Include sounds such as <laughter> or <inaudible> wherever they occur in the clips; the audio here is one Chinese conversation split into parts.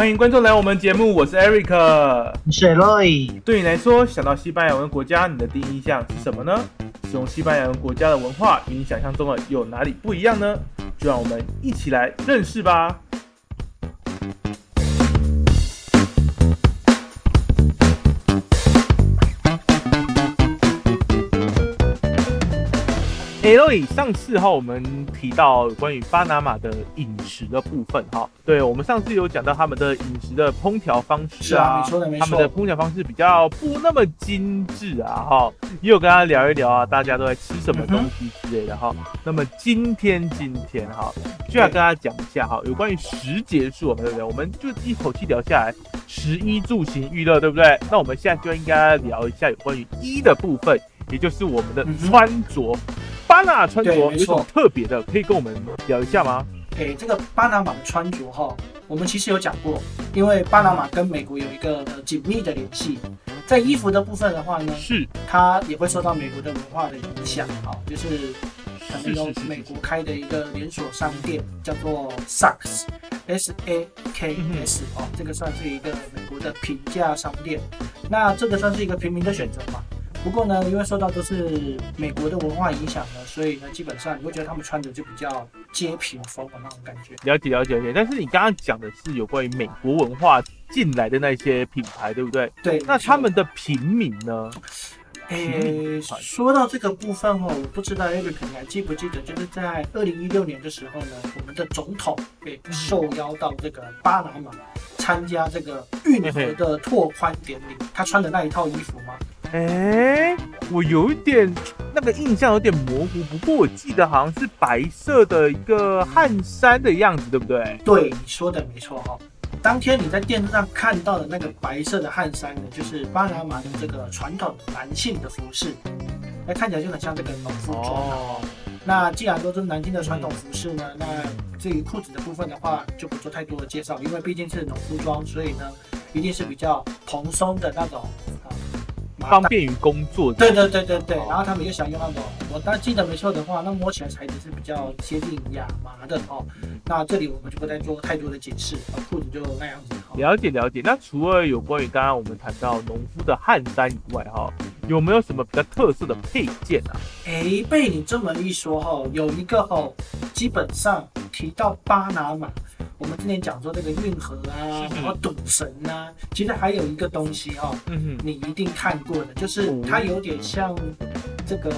欢迎观众来我们节目，我是 Eric，我是 Roy。对你来说，想到西班牙文国家，你的第一印象是什么呢？使用西班牙文国家的文化与你想象中的有哪里不一样呢？就让我们一起来认识吧。上次哈，我们提到关于巴拿马的饮食的部分哈，对我们上次有讲到他们的饮食的烹调方式啊，他们的烹调方式比较不那么精致啊哈，也有跟他聊一聊啊，大家都在吃什么东西之类的哈。那么今天今天哈，就要跟大家讲一下哈，有关于十结束，对不对？我们就一口气聊下来，十一住行娱乐，对不对？那我们现在就应该聊一下有关于一的部分，也就是我们的穿着。巴拿马穿着有什么特别的？可以跟我们聊一下吗？诶，这个巴拿马的穿着哈，我们其实有讲过，因为巴拿马跟美国有一个紧密的联系，在衣服的部分的话呢，是它也会受到美国的文化的影响哈，就是可能有美国开的一个连锁商店叫做 Saks，S A K S 哦，这个算是一个美国的平价商店，那这个算是一个平民的选择嘛？不过呢，因为受到都是美国的文化影响呢，所以呢，基本上你会觉得他们穿着就比较街平风的那种感觉。了解了解了解。但是你刚刚讲的是有关于美国文化进来的那些品牌，对不对？对。那他们的平民呢？诶，说到这个部分哦，我不知道 Eric 你还记不记得，就是在二零一六年的时候呢，我们的总统被受邀到这个巴拿马参加这个运河的拓宽典礼，他穿的那一套衣服吗？哎，我有一点那个印象有点模糊，不过我记得好像是白色的一个汗衫的样子，对不对？对，你说的没错哈。当天你在电视上看到的那个白色的汗衫呢，就是巴拿马的这个传统男性的服饰，那看起来就很像这个农夫装哦。那既然都是南京的传统服饰呢，那至于裤子的部分的话，就不做太多的介绍，因为毕竟是农夫装，所以呢，一定是比较蓬松的那种。方便于工作。对对对对对，然后他们又想用那种，我当记得没错的话，那摸起来材质是比较接近亚麻的哦。那这里我们就不再做太多的解释，裤子就那样子。了解了解。那除了有关于刚刚我们谈到农夫的汗衫以外，哈，有没有什么比较特色的配件啊？哎，被你这么一说哈，有一个哈，基本上提到巴拿马。我们之前讲说这个运河啊，然后赌神啊，其实还有一个东西哈，你一定看过的，就是它有点像这个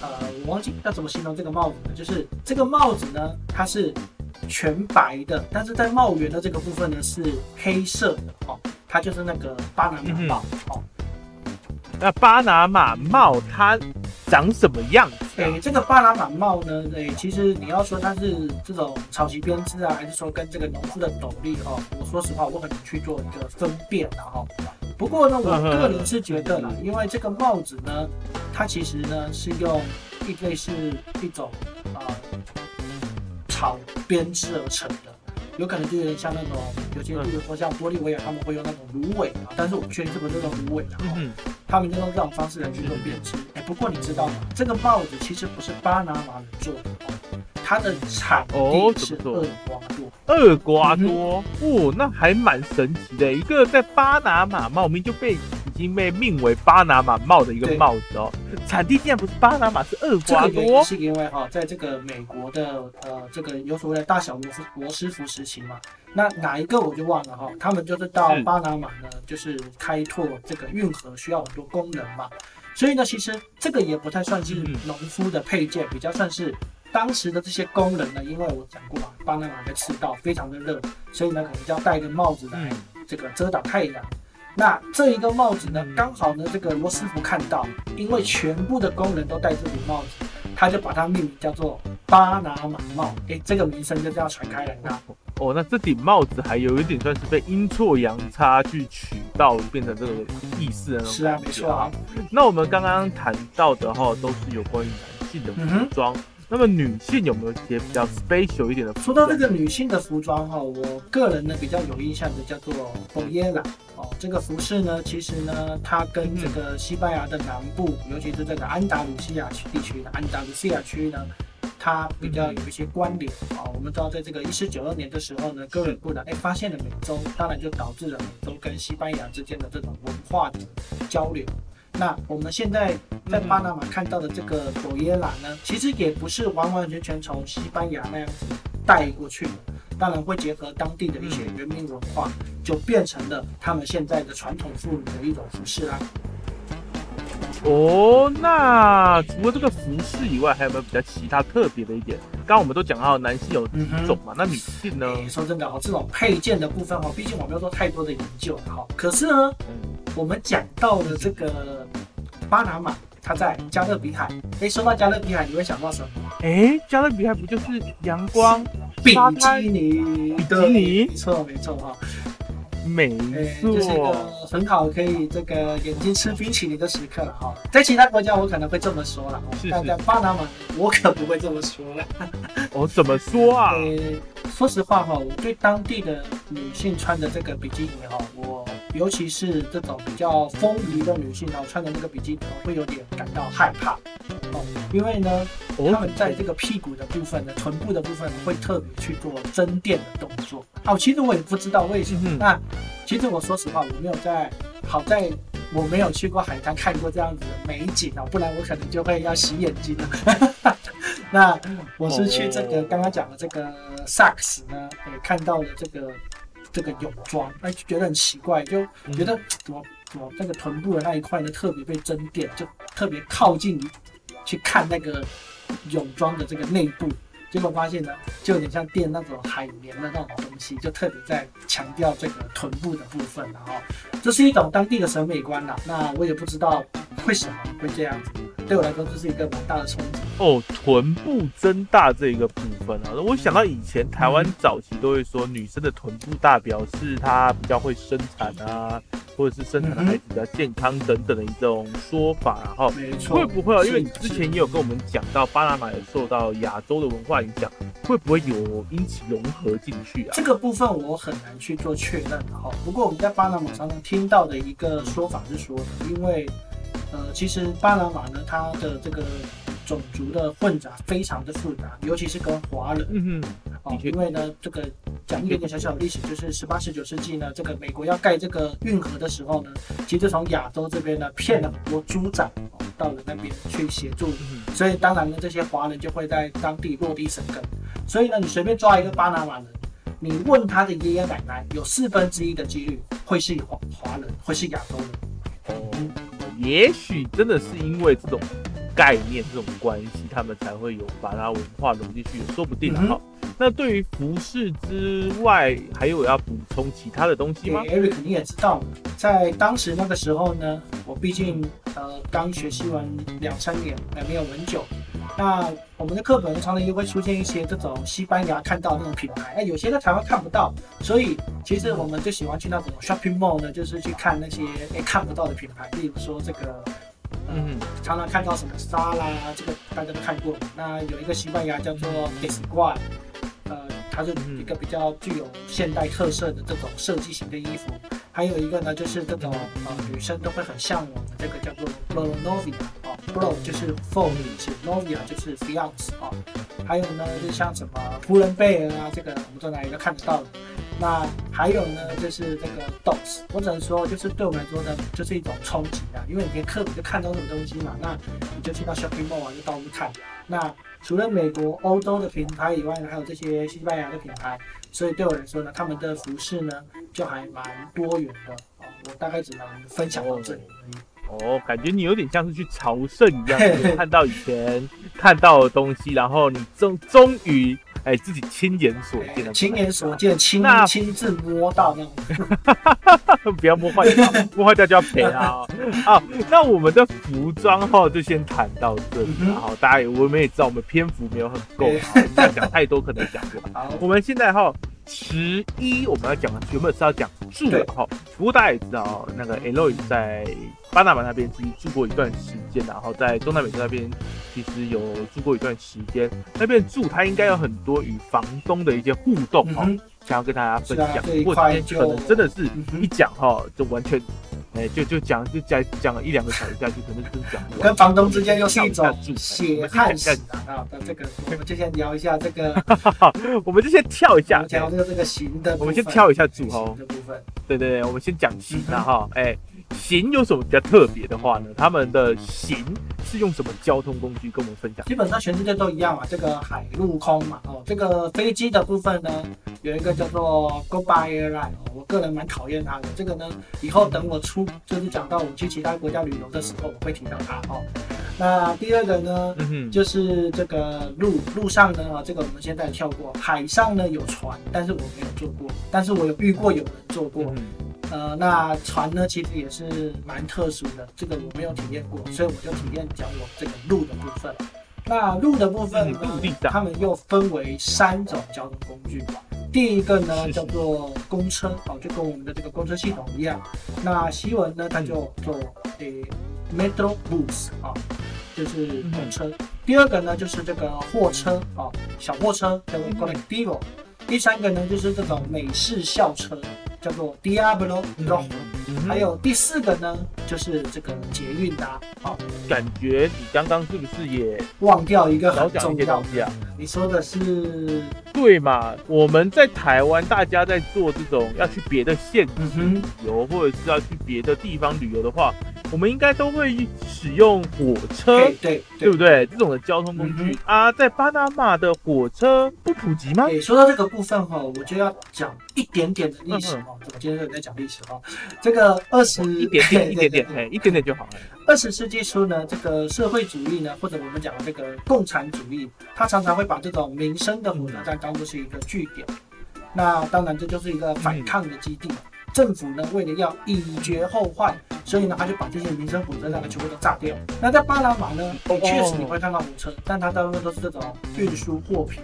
呃，我忘记要怎么形容这个帽子了，就是这个帽子呢，它是全白的，但是在帽檐的这个部分呢是黑色的哦，它就是那个巴拿马帽哦。那巴拿马帽它长什么样？诶，这个巴拿马帽呢？诶，其实你要说它是这种草席编织啊，还是说跟这个农夫的斗笠哦？我说实话，我很难去做一个分辨的哈。不过呢，我个人是觉得啦，因为这个帽子呢，它其实呢是用一类是一种啊草编织而成的。有可能就有点像那种，有些比如说像玻利维亚，他们会用那种芦苇啊，但是我不确定是不是这种芦苇的哈，他们就用这种方式来去做编织。哎，不过你知道吗？这个帽子其实不是巴拿马人做的哦，它的产地是厄瓜多。厄瓜多哦，那还蛮神奇的，一个在巴拿马帽名就被。已经被命为巴拿马帽的一个帽子哦，产地竟然不是巴拿马，是厄瓜多。是因为哈，在这个美国的呃这个有所谓的大小罗斯罗斯福时期嘛，那哪一个我就忘了哈，他们就是到巴拿马呢，就是开拓这个运河需要很多工人嘛，所以呢，其实这个也不太算是农夫的配件，比较算是当时的这些工人呢，因为我讲过嘛，巴拿马的赤道非常的热，所以呢，可能就要戴个帽子来这个遮挡太阳。那这一个帽子呢，刚好呢，这个罗斯福看到，因为全部的工人都戴这顶帽子，他就把它命名叫做巴拿马帽。哎，这个名声就这样传开来了。哦，那这顶帽子还有一点算是被阴错阳差去取到，变成这个意思了。是啊，没错啊。那我们刚刚谈到的哈，都是有关于男性的服装。那么女性有没有一些比较 special 一点的？说到这个女性的服装哈，我个人呢比较有印象的叫做 boyera 哦，这个服饰呢，其实呢，它跟这个西班牙的南部，尤其是这个安达卢西亚区地区的安达卢西亚区呢，它比较有一些关联啊。我们知道，在这个一四九二年的时候呢，哥伦布呢，哎，发现了美洲，当然就导致了美洲跟西班牙之间的这种文化的交流。那我们现在在巴拿马看到的这个朵耶拉呢，其实也不是完完全全从西班牙那样子带过去的，当然会结合当地的一些人民文化，就变成了他们现在的传统妇女的一种服饰啦。哦，那除了这个服饰以外，还有没有比较其他特别的一点？刚刚我们都讲到男性有几种嘛，那女性呢？说真的哦，这种配件的部分哦，毕竟我没有做太多的研究哈。可是呢，我们讲到的这个巴拿马，它在加勒比海。哎，说到加勒比海，你会想到什么？哎，加勒比海不就是阳光、比基尼？比基尼？没错，没错哈。没错，这是一个很好可以这个眼睛吃冰淇淋的时刻哈。在其他国家我可能会这么说了，但在巴拿马我可不会这么说了。我怎么说啊？呃，说实话哈，我对当地的女性穿的这个比基尼哈，我尤其是这种比较丰腴的女性哦，穿的那个比基尼会有点感到害怕哦，因为呢，他们在这个屁股的部分呢，臀部的部分会特别去做增垫的动作。哦，其实我也不知道为什么。那其实我说实话，我没有在，好在我没有去过海滩看过这样子的美景啊，不然我可能就会要洗眼睛了。<laughs> 那我是去这个刚刚讲的这个萨克斯呢，也看到了这个这个泳装，哎，就觉得很奇怪，就觉得怎么怎么那个臀部的那一块呢特别被增垫，就特别靠近去看那个泳装的这个内部。结果发现呢，就有点像垫那种海绵的那种东西，就特别在强调这个臀部的部分了哈。这是一种当地的审美观啦，那我也不知道为什么会这样子。对我来说，这是一个蛮大的冲击哦。臀部增大这一个部分啊，我想到以前台湾早期都会说，女生的臀部大表示她比较会生产啊。或者是生产的孩子比较健康等等的一种说法，然后会不会啊？因为你之前也有跟我们讲到，巴拿马有受到亚洲的文化影响，会不会有因此融合进去啊？这个部分我很难去做确认哈。不过我们在巴拿马常常听到的一个说法是说，因为呃，其实巴拿马呢，它的这个。种族的混杂非常的复杂，尤其是跟华人。嗯哼，哦，因为呢，这个讲一点点小小的历史，就是十八、十九世纪呢，这个美国要盖这个运河的时候呢，其实从亚洲这边呢骗了很多猪仔到了那边去协助，所以当然呢，这些华人就会在当地落地生根。所以呢，你随便抓一个巴拿马人，你问他的爷爷奶奶，有四分之一的几率会是华华人，会是亚洲人。哦，也许真的是因为这种。概念这种关系，他们才会有把它文化融进去，说不定哈。那对于服饰之外，还有要补充其他的东西吗？Eric，你也知道，在当时那个时候呢，我毕竟呃刚学习完两三年，还没有很久。那我们的课本常常也会出现一些这种西班牙看到那种品牌，哎，有些在台湾看不到，所以其实我们就喜欢去那种 shopping mall 呢，就是去看那些哎看不到的品牌，例如说这个。嗯，常常看到什么沙啦，这个大家都看过。那有一个西班牙叫做 d e s q u a 呃，它是一个比较具有现代特色的这种设计型的衣服。还有一个呢，就是这种呃女生都会很向往的这个叫做 b，Bro 就是 For 女士，Novia 就是 Fiance 啊。还有呢，就像什么仆人贝尔啊，这个我们在哪里都看得到的。那还有呢，就是这个 DOS，我只能说，就是对我们来说呢，就是一种冲击啊，因为你连课本就看到这种东西嘛，那你就去到 shopping mall 啊就到处看。那除了美国、欧洲的品牌以外呢，还有这些西班牙的品牌，所以对我来说呢，他们的服饰呢就还蛮多元的啊。我大概只能分享到这里而已。哦，感觉你有点像是去朝圣一样，看到以前看到的东西，然后你终终于。哎，自己亲眼所见的，亲眼所见，亲亲自摸到那种，<laughs> 不要摸坏掉，摸坏掉就要赔啊！<laughs> 好，那我们的服装哈就先谈到这里了。好，大家也我们也知道我们篇幅没有很够，<laughs> 要讲太多可能讲不完。我们现在哈十一我们要讲的原本是要讲住的哈，不过大家也知道那个 Eloy 在。巴拿马那边其实住过一段时间，然后在中南美洲那边其实有住过一段时间。那边住他应该有很多与房东的一些互动哦，想要跟大家分享。不过今天可能真的是一讲哈，就完全哎，就就讲就讲讲了一两个小时下去，可能就是讲跟房东之间又是一种血汗史啊。那这个我们就先聊一下这个，我们就先跳一下，聊这个这个行的，我们先跳一下住哦的部分。对对对，我们先讲行的哈，哎。行有什么比较特别的话呢？他们的行是用什么交通工具跟我们分享？基本上全世界都一样嘛，这个海陆空嘛。哦，这个飞机的部分呢，有一个叫做 Goodbye Airline，我个人蛮讨厌它的。这个呢，以后等我出就是讲到我去其他国家旅游的时候，我会提到它哦。那第二个呢，就是这个路路上呢，这个我们现在跳过。海上呢有船，但是我没有坐过，但是我有遇过有人坐过。呃，那船呢，其实也是蛮特殊的，这个我没有体验过，所以我就体验讲我这个路的部分。那路的部分，他们又分为三种交通工具。第一个呢叫做公车，哦，就跟我们的这个公车系统一样。那西文呢，它就做诶 metro bus 啊，就是公车。第二个呢就是这个货车，啊，小货车叫做 colectivo。第三个呢就是这种美式校车。叫做 Diablo Long，还有第四个呢，就是这个捷运的。好，感觉你刚刚是不是也忘掉一个很重要的东西啊？你说的是对嘛？我们在台湾，大家在做这种要去别的县旅游，或者是要去别的地方旅游的话。我们应该都会使用火车，对对不对？这种的交通工具啊，在巴拿马的火车不普及吗？说到这个部分哈，我就要讲一点点的历史哈。怎么今天在讲历史哈？这个二十一点点一点点，哎，一点点就好了。二十世纪初呢，这个社会主义呢，或者我们讲的这个共产主义，它常常会把这种民生的火车站当作是一个据点。那当然，这就是一个反抗的基地。政府呢，为了要以绝后患，所以呢，他就把这些民生火车站呢全部都炸掉。那在巴拿马呢，确实你会看到火车，但它大部分都是这种运输货品，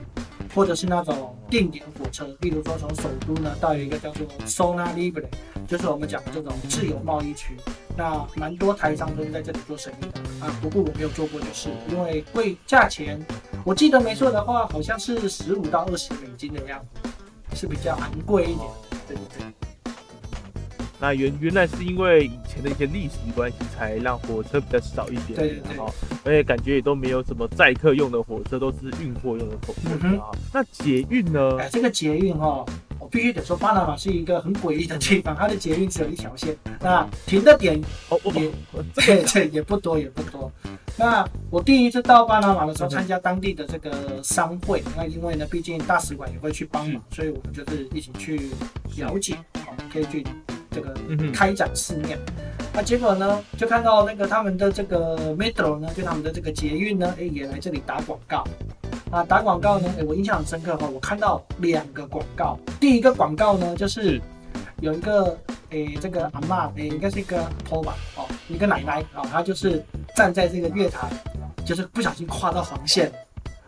或者是那种定点火车。例如说，从首都呢到一个叫做 Zona Libre，就是我们讲的这种自由贸易区。那蛮多台商都是在这里做生意的啊。不过我没有做过，就是因为贵价钱，我记得没错的话，好像是十五到二十美金的样子，是比较昂贵一点。对对对。那原原来是因为以前的一些历史关系，才让火车比较少一点，对对，而且感觉也都没有什么载客用的火车，都是运货用的火车啊。那捷运呢？哎，这个捷运哈，我必须得说，巴拿马是一个很诡异的地方，它的捷运只有一条线，那停的点也这个也不多也不多。那我第一次到巴拿马的时候，参加当地的这个商会，那因为呢，毕竟大使馆也会去帮忙，所以我们就是一起去了解，好，可以去。这个开展四面，那结果呢，就看到那个他们的这个 metro 呢，就他们的这个捷运呢，哎，也来这里打广告。啊，打广告呢，哎，我印象很深刻哈，我看到两个广告。第一个广告呢，就是有一个，哎，这个阿妈，哎，应该是一个婆吧，哦，一个奶奶啊，她就是站在这个月台，就是不小心跨到黄线，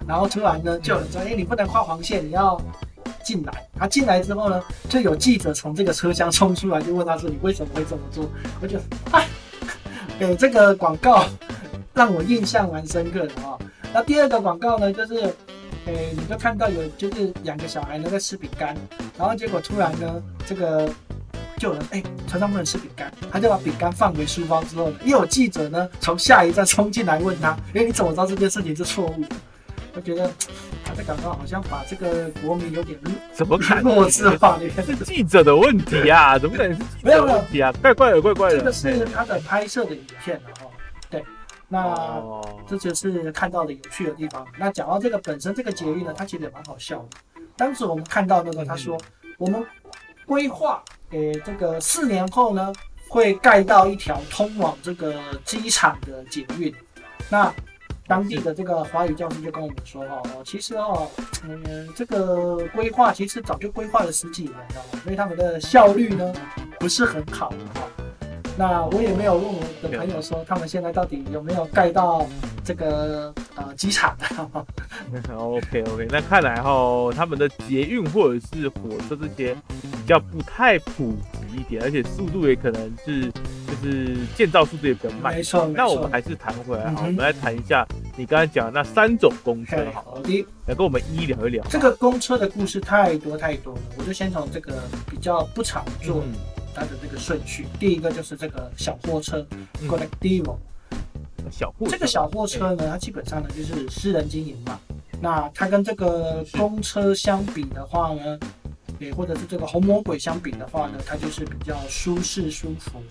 然后突然呢，就有人说，哎，你不能跨黄线，你要。进来，他进来之后呢，就有记者从这个车厢冲出来，就问他说：“你为什么会这么做？”我就，哎，给这个广告让我印象蛮深刻的啊。那第二个广告呢，就是，诶，你就看到有就是两个小孩呢在吃饼干，然后结果突然呢，这个就有人哎，船上不能吃饼干，他就把饼干放回书包之后，又有记者呢从下一站冲进来问他：“哎，你怎么知道这件事情是错误的？”我觉得。他的感到好像把这个国民有点怎么看弱智化？是记者的问题啊？怎么可能是记者的问题啊？怪怪的，怪怪的。这个是他的拍摄的影片哈。对，那这就是看到的有趣的地方。那讲到这个本身这个捷运呢，它其实也蛮好笑的。当时我们看到那个他说，我们规划诶这个四年后呢，会盖到一条通往这个机场的捷运。那当地的这个华语教师就跟我们说哈，其实哦，嗯，这个规划其实早就规划了十几年了，所以他们的效率呢不是很好哈。那我也没有问我的朋友说，他们现在到底有没有盖到这个呃机场？OK <laughs> OK，那看来哈，他们的捷运或者是火车这些比较不太普及一点，而且速度也可能是。就是建造速度也比较慢，没错。那我们还是谈回来哈，我们来谈一下你刚才讲那三种公车，好的，来跟我们一一聊一聊。这个公车的故事太多太多了，我就先从这个比较不常坐，它的这个顺序。第一个就是这个小货车 colectivo，小货这个小货车呢，它基本上呢就是私人经营嘛。那它跟这个公车相比的话呢，也或者是这个红魔鬼相比的话呢，它就是比较舒适舒服。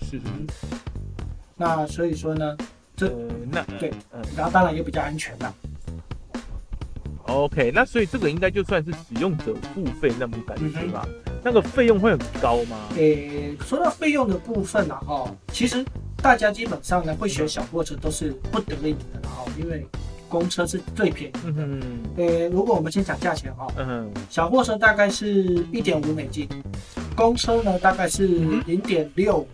是嗯，那所以说呢，这呃，那对，嗯然后当然也比较安全啦。，OK，那所以这个应该就算是使用者付费那种感嗯觉吧？那个费用会很高吗？诶，说到费用的部分啊，哦，其实大家基本上呢会选小货车都是不得已的啦，哈，因为公车是最便宜。嗯哼，诶，如果我们先讲价钱哈，嗯，小货车大概是一点五美金，公车呢大概是零点六五。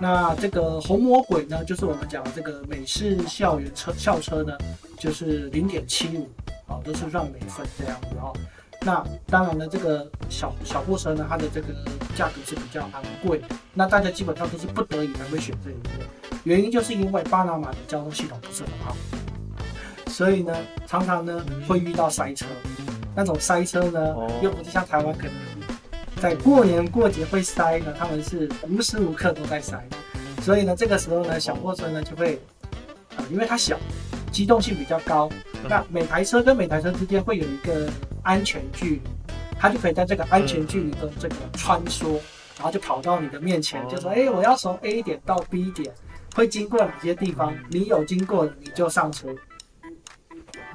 那这个红魔鬼呢，就是我们讲的这个美式校园车校车呢，就是零点七五，啊，都是让美分这样子哈。那当然了，这个小小货车呢，它的这个价格是比较昂贵，那大家基本上都是不得已才会选这一个，原因就是因为巴拿马的交通系统不是很好，所以呢，常常呢会遇到塞车，那种塞车呢哦，又不是像台湾可能在过年过节会塞呢，他们是无时无刻都在塞，所以呢，这个时候呢，小货车呢就会，啊、因为它小，机动性比较高，那每台车跟每台车之间会有一个安全距离，它就可以在这个安全距离的这个穿梭，然后就跑到你的面前，就说，哎、我要从 A 点到 B 点，会经过哪些地方？你有经过的，你就上车。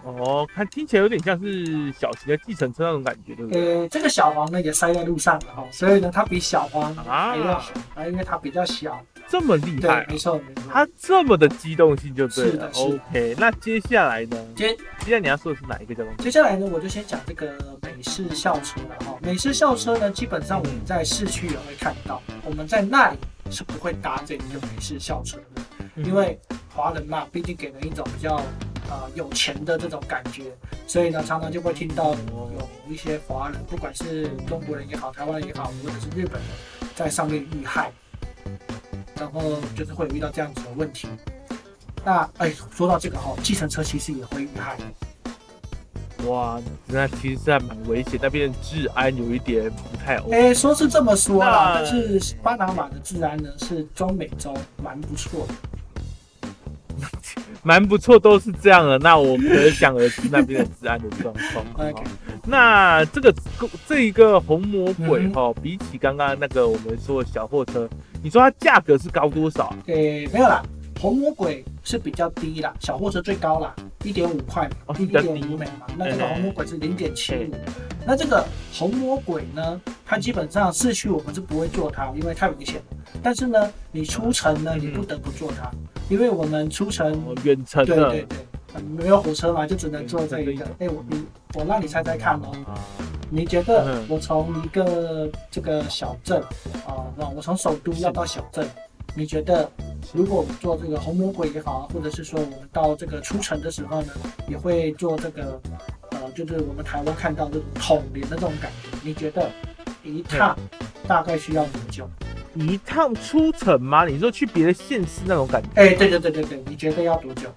哦，看听起来有点像是小型的计程车那种感觉，对不对？呃，这个小黄呢也塞在路上了哈，所以呢，它比小黄还要啊好啊，因为它比较小。这么厉害，啊，没错没错。它这么的机动性就对了 OK，那接下来呢？接接下来你要说的是哪一个交通？接下来呢，我就先讲这个美式校车了哈。美式校车呢，基本上我们在市区也会看到，我们在那里是不会搭这个美式校车的，嗯因为华人嘛，毕竟给人一种比较呃有钱的这种感觉，所以呢，常常就会听到有一些华人，不管是中国人也好，台湾人也好，或者是日本人，在上面遇害，然后就是会有遇到这样子的问题。那哎，说到这个哈，计程车其实也会遇害。哇，那其实还蛮危险，那边的治安有一点不太 OK。哎，说是这么说啦，但是巴拿马的治安呢是中美洲蛮不错的。蛮不错，都是这样的。那我可想而知那边的治安的状况。<laughs> 那这个这一个红魔鬼嗯哈、比起刚刚那个我们说的小货车，你说它价格是高多少啊？诶，没有啦，红魔鬼是比较低啦，小货车最高啦，一点五块嘛哦，一点五美嘛。那这个嗯红魔鬼是零点七五。那这个红魔鬼呢，它基本上市区我们是不会坐它，因为太危险了。但是呢，你出城呢，你不得不坐它，因为我们出城哦，远程的对对对，没有火车嘛，就只能坐这一个。哎，我你我让你猜猜看哦，啊，你觉得嗯。我从一个这个小镇啊，那我从首都要到小镇，你觉得如果我们做这个红魔鬼也好啊，或者是说我们到这个出城的时候呢，也会坐这个呃，就是我们台湾看到这种统联的这种感觉，你觉得一趟大概需要多久？一趟出城吗？你说去别的县市那种感觉，哎，对对对对对，你觉得要多久？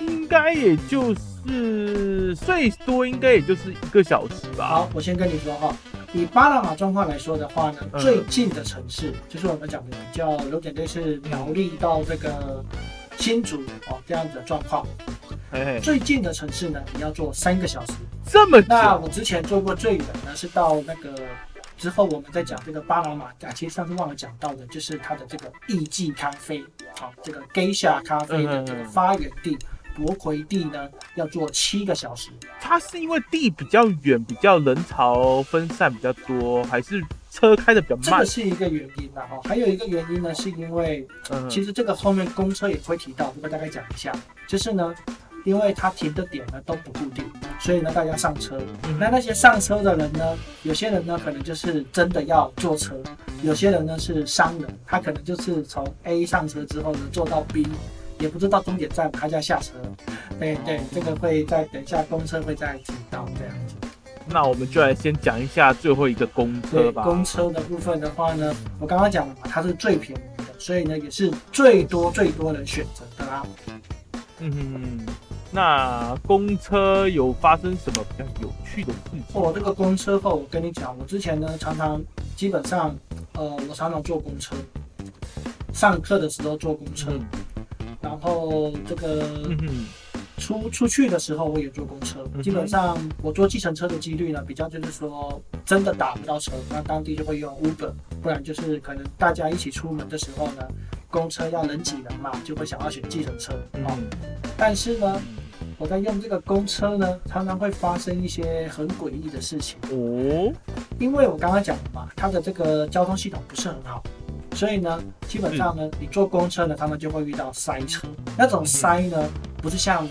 应该也就是最多应该也就是一个小时吧。好，我先跟你说哈，以巴拿马状况来说的话呢，嗯最近的城市就是我们讲的比较有点类似苗栗到这个新竹哦这样子的状况。哎，最近的城市呢，你要坐三个小时。这么久，那我之前坐过最远呢，是到那个之后我们再讲这个巴拿马啊，其实上次忘了讲到的，就是它的这个艺妓咖啡，好、这个 Geisha 咖啡的这个发源地。博魁地呢，要坐七个小时。它是因为地比较远，比较人潮分散比较多，还是车开的比较慢这个？是一个原因啦，哈，还有一个原因呢，是因为嗯，其实这个后面公车也会提到，我大概讲一下，就是呢，因为它停的点呢都不固定，所以呢大家上车。嗯那那些上车的人呢，有些人呢可能就是真的要坐车，有些人呢是商人，他可能就是从 A 上车之后呢坐到 B，也不知道终点站他就要下车。对对，这个会在等一下公车会再提到这样子。那我们就来先讲一下最后一个公车吧。公车的部分的话呢，我刚刚讲了嘛，它是最便宜的，所以呢也是最多最多人选择的啦。嗯哼哼，那公车有发生什么比较有趣的事情？哦，这个公车后，我跟你讲，我之前呢常常基本上呃，我常常坐公车，上课的时候坐公车，然后这个出出去的时候我也坐公车。基本上我坐计程车的几率呢，比较就是说真的打不到车，那当地就会用 Uber，不然就是可能大家一起出门的时候呢，公车要人挤人嘛，就会想要选计程车哦。但是呢。我在用这个公车呢，常常会发生一些很诡异的事情哦。因为我刚刚讲了嘛，它的这个交通系统不是很好，所以呢，基本上呢，你坐公车呢，他们就会遇到塞车。那种塞呢，不是像，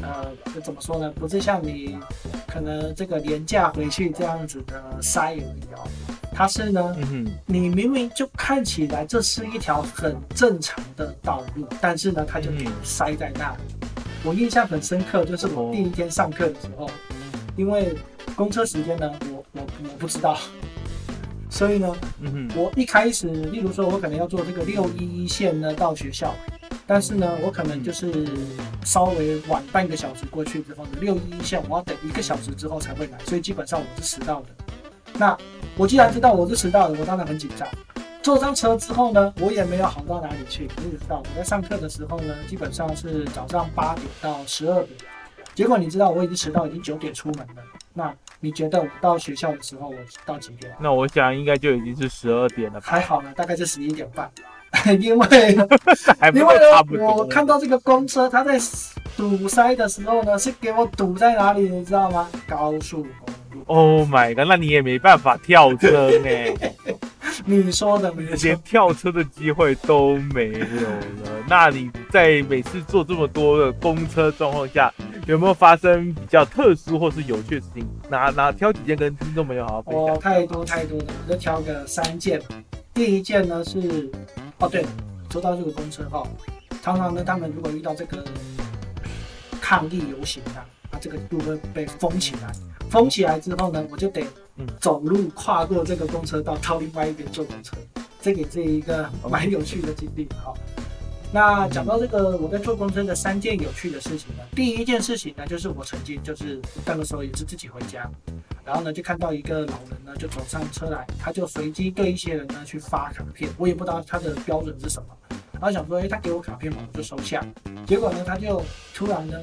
呃，怎么说呢？不是像你可能这个廉价回去这样子的塞而已哦。它是呢，你明明就看起来这是一条很正常的道路，但是呢，它就给你塞在那里。我印象很深刻，就是我第一天上课的时候，因为公车时间呢，我我我不知道，所以呢，我一开始，例如说，我可能要坐这个六一一线呢到学校，但是呢，我可能就是稍微晚半个小时过去之后呢，六一一线我要等一个小时之后才会来，所以基本上我是迟到的。那我既然知道我是迟到的，我当然很紧张。坐上车之后呢，我也没有好到哪里去。你也知道，我在上课的时候呢，基本上是早上八点到十二点。结果你知道，我已经迟到，已经九点出门了。那你觉得我到学校的时候，我到几点？那我想应该就已经是十二点了。还好呢，大概是十一点半。因为 <laughs> 因为呢，我看到这个公车，它在堵塞的时候呢，是给我堵在哪里，你知道吗？高速公路。Oh my god！那你也没办法跳车呢。<laughs> 你说的，连跳车的机会都没有了。那你在每次坐这么多的公车状况下，有没有发生比较特殊或是有趣的事情？哪哪挑几件跟听众朋友好好分享？哦，太多太多了，我就挑个三件。第一件呢是，哦对，说到这个公车哈，常常呢他们如果遇到这个抗议游行啊，那这个路会被封起来。封起来之后呢，我就得走路跨过这个公车道，到另外一边坐公车。这也是一个蛮有趣的经历。好，那讲到这个我在坐公车的三件有趣的事情呢，第一件事情呢，就是我曾经就是那个时候也是自己回家，然后呢就看到一个老人呢就走上车来，他就随机对一些人呢去发卡片，我也不知道他的标准是什么。然后想说，哎，他给我卡片嘛，我就收下。结果呢，他就突然呢，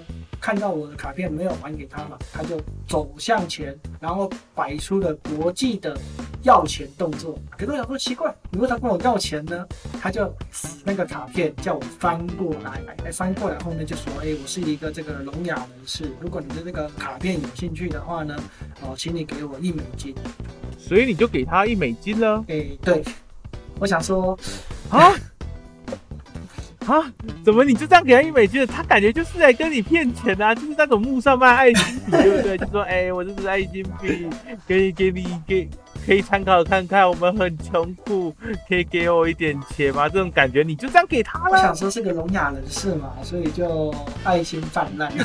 看到我的卡片没有还给他嘛，他就走向前，然后摆出了国际的要钱动作。可是我想说，奇怪，如果他跟我要钱呢？他就死那个卡片，叫我翻过来，哎，翻过来后面就说，哎，我是一个这个聋哑人士，如果你对这个卡片有兴趣的话呢，哦，请你给我一美金。所以你就给他一美金了？哎，对，我想说，啊。啊，怎么你就这样给他一美金？他感觉就是在跟你骗钱啊，就是那种木上卖爱心笔，对不对？就说，哎，我这是爱心笔，给给你给可以参考看看，我们很穷苦，可以给我一点钱吗？这种感觉你就这样给他了。我想说是个聋哑人士嘛，所以就爱心泛滥。<laughs>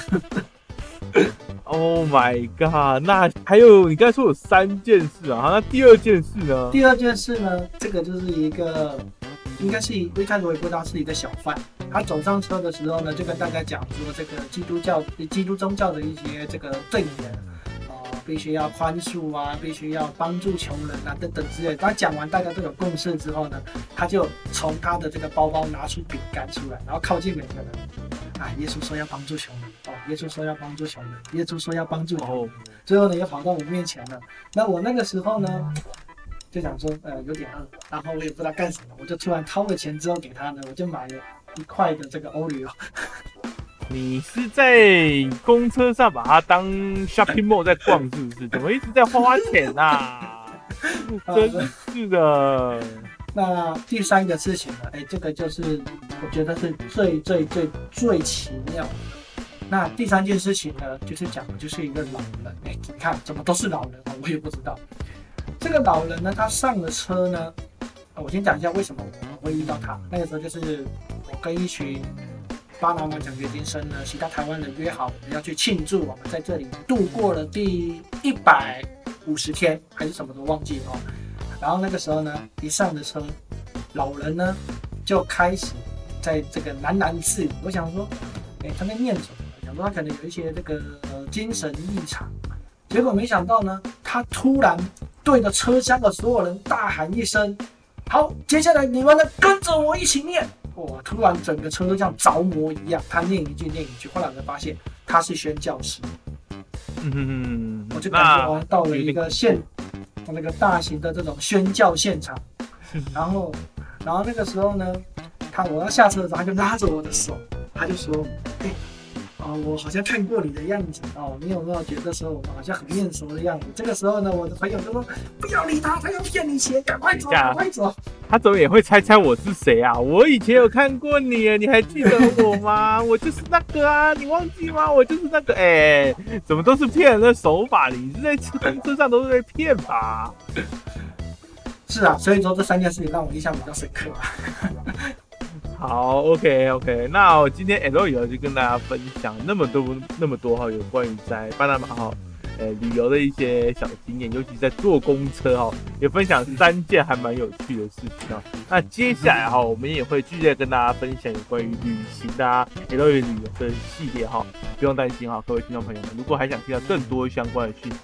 Oh my god！那还有你刚才说有三件事啊，那第二件事呢？第二件事呢，这个就是一个。应该是一一开始我也不知道是一个小贩，他走上车的时候呢，就跟大家讲说这个基督教、基督宗教的一些这个证言，哦，必须要宽恕啊，必须要帮助穷人啊，等等之类。他讲完大家都有共识之后呢，他就从他的这个包包拿出饼干出来，然后靠近每个人，啊，耶稣说要帮助穷人，哦，耶稣说要帮助穷人，耶稣说要帮助穷人，最后呢又跑到我面前了。那我那个时候呢？就想说，呃，有点饿，然后我也不知道干什么，我就突然掏了钱之后给他呢，我就买了一块的这个欧里奥。<laughs> 你是在公车上把它当 shopping mall 在逛，是不是？怎么一直在花钱 <laughs> 呐？真是的。那第三个事情呢？哎，这个就是我觉得是最最最最奇妙。那第三件事情呢，就是讲的就是一个老人。哎，你看怎么都是老人啊？我也不知道。这个老人呢，他上了车呢，我先讲一下为什么我们会遇到他。那个时候就是我跟一群巴拿马奖学金生呢，其他台湾人约好，我们要去庆祝我们在这里度过了第一百五十天，还是什么都忘记了。然后那个时候呢，一上了车，老人呢就开始在这个喃喃自语。我想说，哎，他在念什么？想说他可能有一些这个精神异常。结果没想到呢，他突然。对着车厢的所有人大喊一声：“好，接下来你们呢跟着我一起念。哇！突然整个车都像着魔一样，他念一句念一句，后来我才发现他是宣教师。嗯我就感觉我到了一个现，那个大型的这种宣教现场。然后，然后那个时候呢，他我要下车的时候，他就拉着我的手，他就说：“哎。”哦，我好像看过你的样子哦，你有没有觉得说我们好像很面熟的样子？这个时候呢，我的朋友就说不要理他，他要骗你钱，赶快走，赶快走。他怎么也会猜猜我是谁啊？我以前有看过你，你还记得我吗？我就是那个啊，你忘记吗？我就是那个，哎，怎么都是骗人的手法？你是在车车上都是在骗吧？是啊，所以说这三件事情让我印象比较深刻。好，OK OK，那我今天 L 以后就跟大家分享那么多那么多哈，有关于在巴拿马哈，呃旅游的一些小经验，尤其在坐公车哈，也分享三件还蛮有趣的事情啊。那接下来哈，我们也会继续跟大家分享有关于旅行的 L 旅游的系列哈，不用担心哈，各位听众朋友们，如果还想听到更多相关的讯息。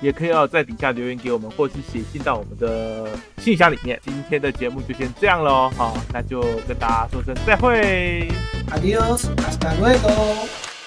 也可以要在底下留言给我们，或是写信到我们的信箱里面。今天的节目就先这样喽，好，那就跟大家说声再会，Adios，hasta luego。